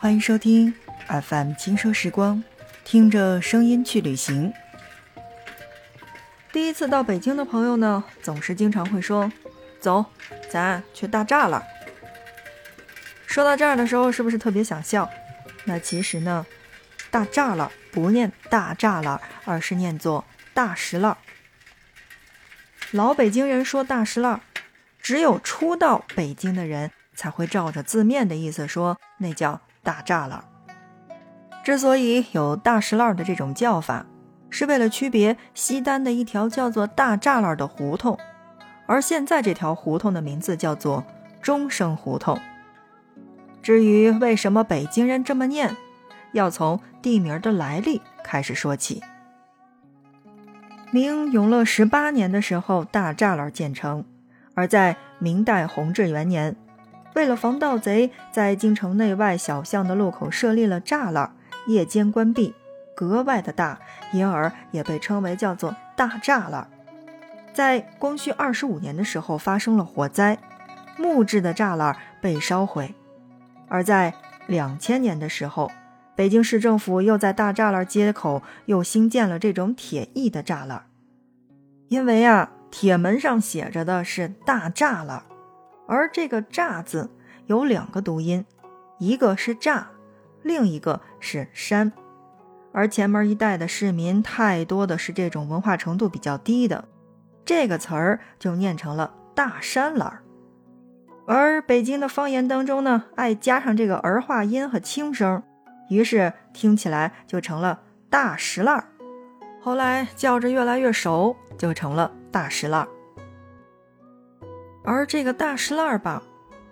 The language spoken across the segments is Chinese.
欢迎收听 FM 轻奢时光，听着声音去旅行。第一次到北京的朋友呢，总是经常会说：“走，咱去大栅栏。”说到这儿的时候，是不是特别想笑？那其实呢，大栅栏不念大栅栏，而是念作大石栏。老北京人说大石栏，只有初到北京的人才会照着字面的意思说，那叫大栅栏。之所以有大石栏的这种叫法，是为了区别西单的一条叫做大栅栏的胡同，而现在这条胡同的名字叫做中生胡同。至于为什么北京人这么念，要从地名的来历开始说起。明永乐十八年的时候，大栅栏建成；而在明代弘治元年，为了防盗贼，在京城内外小巷的路口设立了栅栏，夜间关闭，格外的大，因而也被称为叫做大栅栏。在光绪二十五年的时候，发生了火灾，木质的栅栏被烧毁；而在两千年的时候，北京市政府又在大栅栏街口又新建了这种铁艺的栅栏，因为啊，铁门上写着的是大栅栏，而这个“栅”字有两个读音，一个是“栅”，另一个是“山”。而前门一带的市民太多的是这种文化程度比较低的，这个词儿就念成了大山栏。而北京的方言当中呢，爱加上这个儿化音和轻声。于是听起来就成了大石烂儿，后来叫着越来越熟，就成了大石烂儿。而这个大石烂儿吧，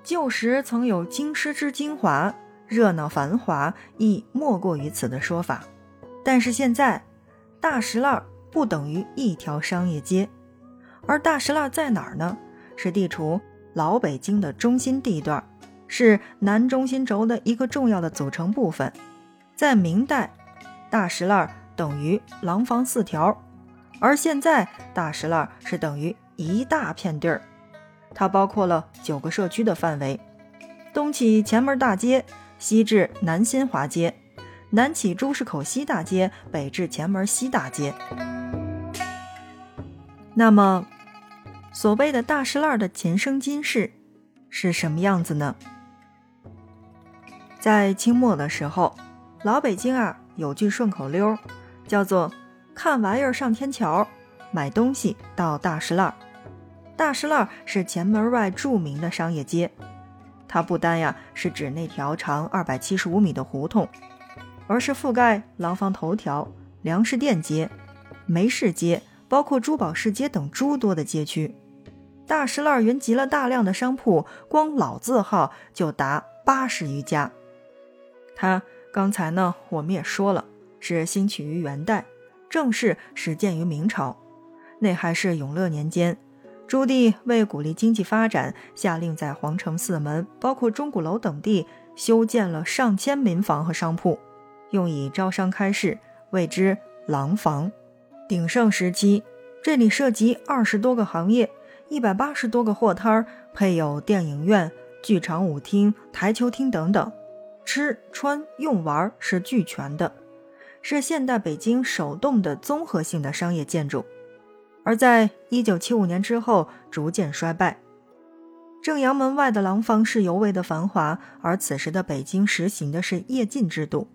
旧时曾有京师之精华，热闹繁华，亦莫过于此的说法。但是现在，大石烂儿不等于一条商业街，而大石烂儿在哪儿呢？是地处老北京的中心地段。是南中心轴的一个重要的组成部分。在明代，大石栏等于廊坊四条，而现在大石栏是等于一大片地儿。它包括了九个社区的范围：东起前门大街，西至南新华街，南起朱市口西大街，北至前门西大街。那么，所谓的大石栏的前生今世是什么样子呢？在清末的时候，老北京啊有句顺口溜，叫做“看玩意儿上天桥，买东西到大石栏”。大石栏是前门外著名的商业街，它不单呀是指那条长二百七十五米的胡同，而是覆盖廊坊头条、粮食店街、梅市街，包括珠宝市街等诸多的街区。大石栏云集了大量的商铺，光老字号就达八十余家。它刚才呢，我们也说了，是兴起于元代，正式始建于明朝。那还是永乐年间，朱棣为鼓励经济发展，下令在皇城四门，包括钟鼓楼等地，修建了上千民房和商铺，用以招商开市，谓之廊坊。鼎盛时期，这里涉及二十多个行业，一百八十多个货摊儿，配有电影院、剧场、舞厅、台球厅等等。吃穿用玩是俱全的，是现代北京首栋的综合性的商业建筑。而在一九七五年之后逐渐衰败。正阳门外的廊坊是尤为的繁华，而此时的北京实行的是夜禁制度，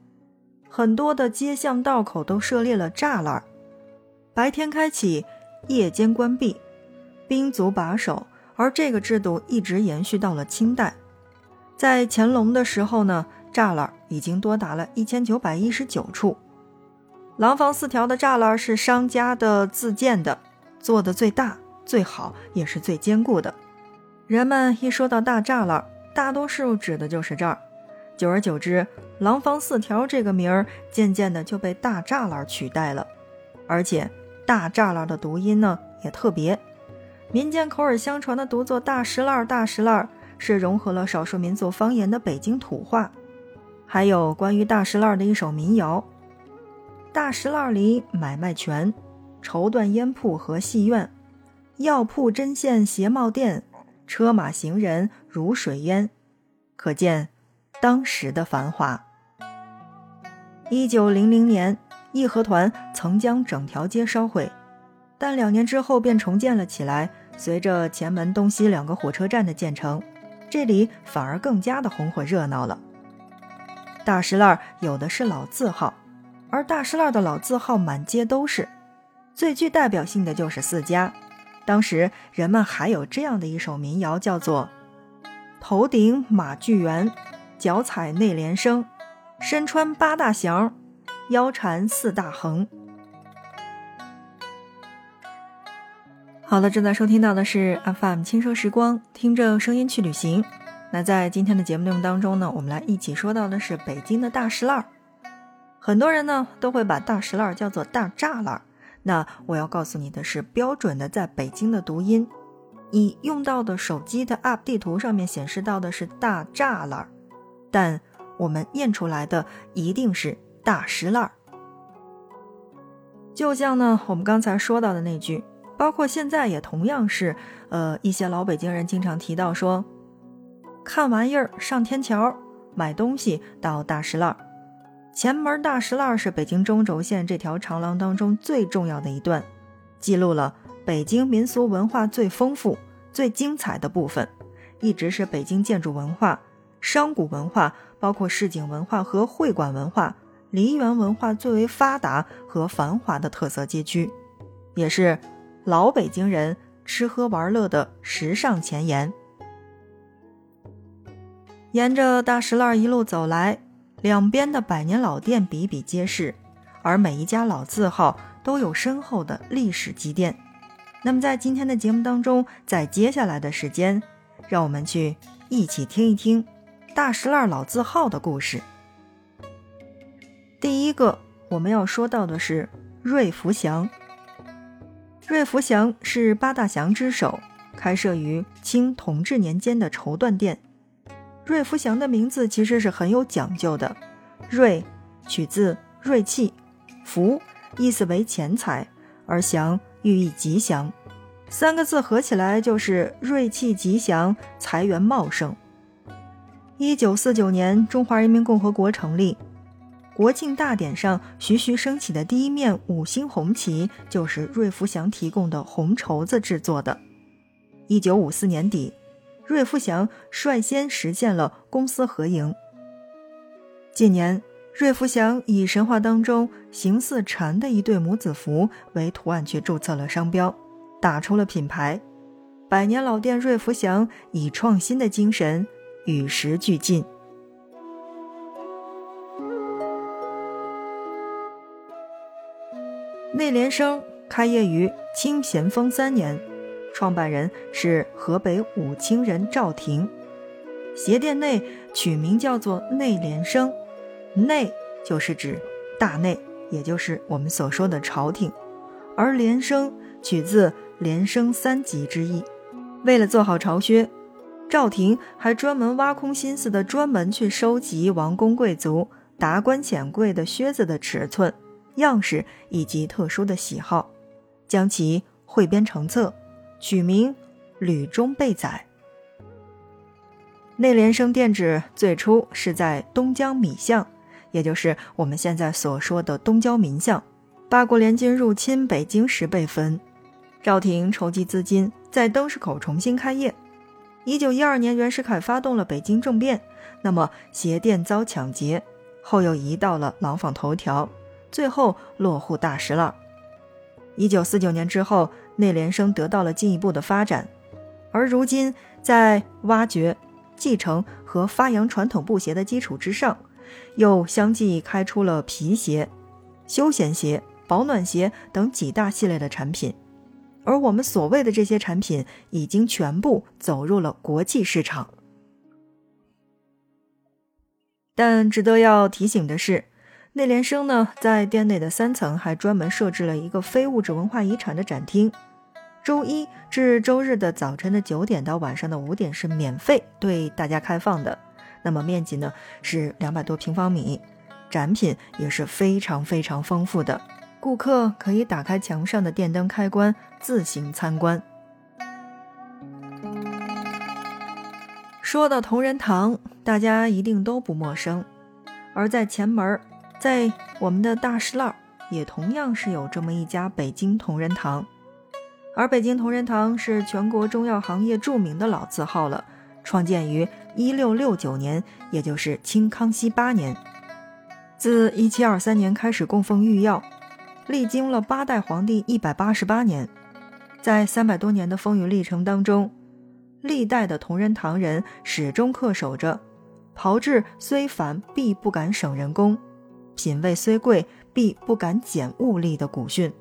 很多的街巷道口都设立了栅栏，白天开启，夜间关闭，兵卒把守，而这个制度一直延续到了清代。在乾隆的时候呢。栅栏已经多达了一千九百一十九处，廊坊四条的栅栏是商家的自建的，做的最大、最好，也是最坚固的。人们一说到大栅栏，大多数指的就是这儿。久而久之，廊坊四条这个名儿渐渐的就被大栅栏取代了。而且，大栅栏的读音呢也特别，民间口耳相传的读作大石栏、大石栏，是融合了少数民族方言的北京土话。还有关于大石栏的一首民谣：“大石栏里买卖全，绸缎烟铺和戏院，药铺针线鞋帽店，车马行人如水淹。可见当时的繁华。一九零零年，义和团曾将整条街烧毁，但两年之后便重建了起来。随着前门东西两个火车站的建成，这里反而更加的红火热闹了。大石烂有的是老字号，而大石烂的老字号满街都是，最具代表性的就是四家。当时人们还有这样的一首民谣，叫做“头顶马具圆，脚踩内联升，身穿八大祥，腰缠四大横。”好了，正在收听到的是 FM 轻奢时光，听着声音去旅行。那在今天的节目内容当中呢，我们来一起说到的是北京的大石烂。很多人呢都会把大石烂叫做大栅栏。那我要告诉你的是，标准的在北京的读音，你用到的手机的 App 地图上面显示到的是大栅栏，但我们念出来的一定是大石栏儿。就像呢，我们刚才说到的那句，包括现在也同样是，呃，一些老北京人经常提到说，看玩意儿上天桥，买东西到大石栏儿。前门大石栏是北京中轴线这条长廊当中最重要的一段，记录了北京民俗文化最丰富、最精彩的部分，一直是北京建筑文化、商贾文化，包括市井文化和会馆文化、梨园文化最为发达和繁华的特色街区，也是老北京人吃喝玩乐的时尚前沿。沿着大石烂一路走来。两边的百年老店比比皆是，而每一家老字号都有深厚的历史积淀。那么，在今天的节目当中，在接下来的时间，让我们去一起听一听大石烂老字号的故事。第一个我们要说到的是瑞福祥。瑞福祥是八大祥之首，开设于清同治年间的绸缎店。瑞福祥的名字其实是很有讲究的，瑞取自瑞气，福意思为钱财，而祥寓意吉祥，三个字合起来就是瑞气吉祥，财源茂盛。一九四九年，中华人民共和国成立，国庆大典上徐徐升起的第一面五星红旗，就是瑞福祥提供的红绸子制作的。一九五四年底。瑞福祥率先实现了公私合营。近年，瑞福祥以神话当中形似蝉的一对母子符为图案去注册了商标，打出了品牌。百年老店瑞福祥以创新的精神与时俱进。内联升开业于清咸丰三年。创办人是河北武清人赵廷，鞋店内取名叫做内联升，内就是指大内，也就是我们所说的朝廷，而联升取自连升三级之意。为了做好朝靴，赵廷还专门挖空心思的专门去收集王公贵族、达官显贵的靴子的尺寸、样式以及特殊的喜好，将其汇编成册。取名《吕中备载》。内联升店址最初是在东江米巷，也就是我们现在所说的东郊民巷。八国联军入侵北京时被焚，赵廷筹集资金，在灯市口重新开业。一九一二年，袁世凯发动了北京政变，那么鞋店遭抢劫，后又移到了廊坊头条，最后落户大石烂。一九四九年之后。内联升得到了进一步的发展，而如今在挖掘、继承和发扬传统布鞋的基础之上，又相继开出了皮鞋、休闲鞋、保暖鞋等几大系列的产品。而我们所谓的这些产品，已经全部走入了国际市场。但值得要提醒的是。内联升呢，在店内的三层还专门设置了一个非物质文化遗产的展厅，周一至周日的早晨的九点到晚上的五点是免费对大家开放的。那么面积呢是两百多平方米，展品也是非常非常丰富的，顾客可以打开墙上的电灯开关自行参观。说到同仁堂，大家一定都不陌生。而在前门，在我们的大石栏，也同样是有这么一家北京同仁堂。而北京同仁堂是全国中药行业著名的老字号了，创建于一六六九年，也就是清康熙八年。自一七二三年开始供奉御药，历经了八代皇帝一百八十八年，在三百多年的风雨历程当中，历代的同仁堂人始终恪守着“炮制虽繁，必不敢省人工；品味虽贵，必不敢减物力”的古训，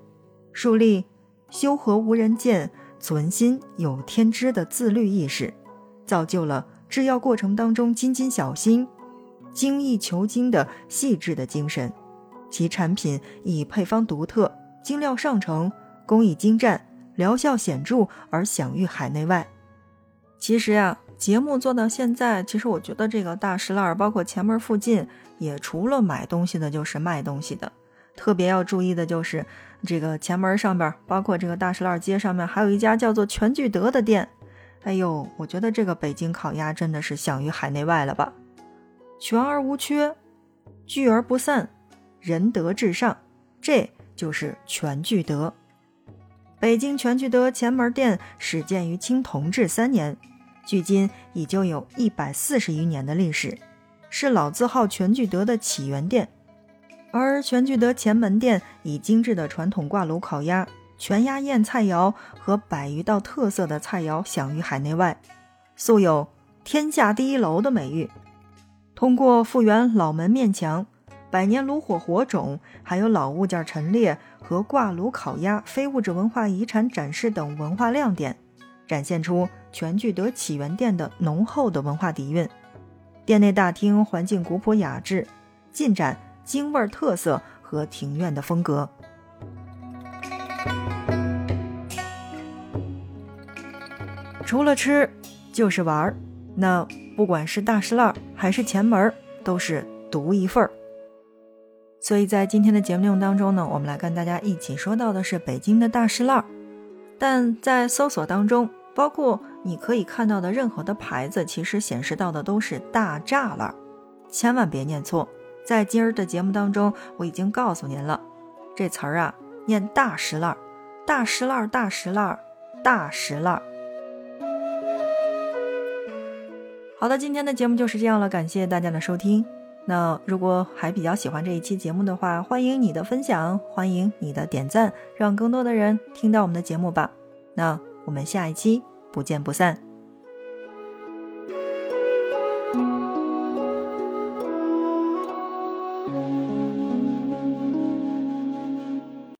树立。修和无人见，存心有天知的自律意识，造就了制药过程当中斤斤小心、精益求精的细致的精神。其产品以配方独特、精料上乘、工艺精湛、疗效显著而享誉海内外。其实呀，节目做到现在，其实我觉得这个大石栏，包括前门附近，也除了买东西的，就是卖东西的。特别要注意的就是，这个前门上边，包括这个大石栏街上面，还有一家叫做全聚德的店。哎呦，我觉得这个北京烤鸭真的是享誉海内外了吧？全而无缺，聚而不散，仁德至上，这就是全聚德。北京全聚德前门店始建于清同治三年，距今已经有一百四十余年的历史，是老字号全聚德的起源店。而全聚德前门店以精致的传统挂炉烤鸭、全鸭宴菜肴和百余道特色的菜肴享誉海内外，素有“天下第一楼”的美誉。通过复原老门面墙、百年炉火火种，还有老物件陈列和挂炉烤鸭非物质文化遗产展示等文化亮点，展现出全聚德起源店的浓厚的文化底蕴。店内大厅环境古朴雅致，尽展。京味儿特色和庭院的风格。除了吃就是玩儿，那不管是大石栏还是前门，都是独一份儿。所以在今天的节目内容当中呢，我们来跟大家一起说到的是北京的大石栏。但在搜索当中，包括你可以看到的任何的牌子，其实显示到的都是大栅栏，千万别念错。在今儿的节目当中，我已经告诉您了，这词儿啊念大石烂儿，大石烂儿，大石烂儿，大石烂儿。好的，今天的节目就是这样了，感谢大家的收听。那如果还比较喜欢这一期节目的话，欢迎你的分享，欢迎你的点赞，让更多的人听到我们的节目吧。那我们下一期不见不散。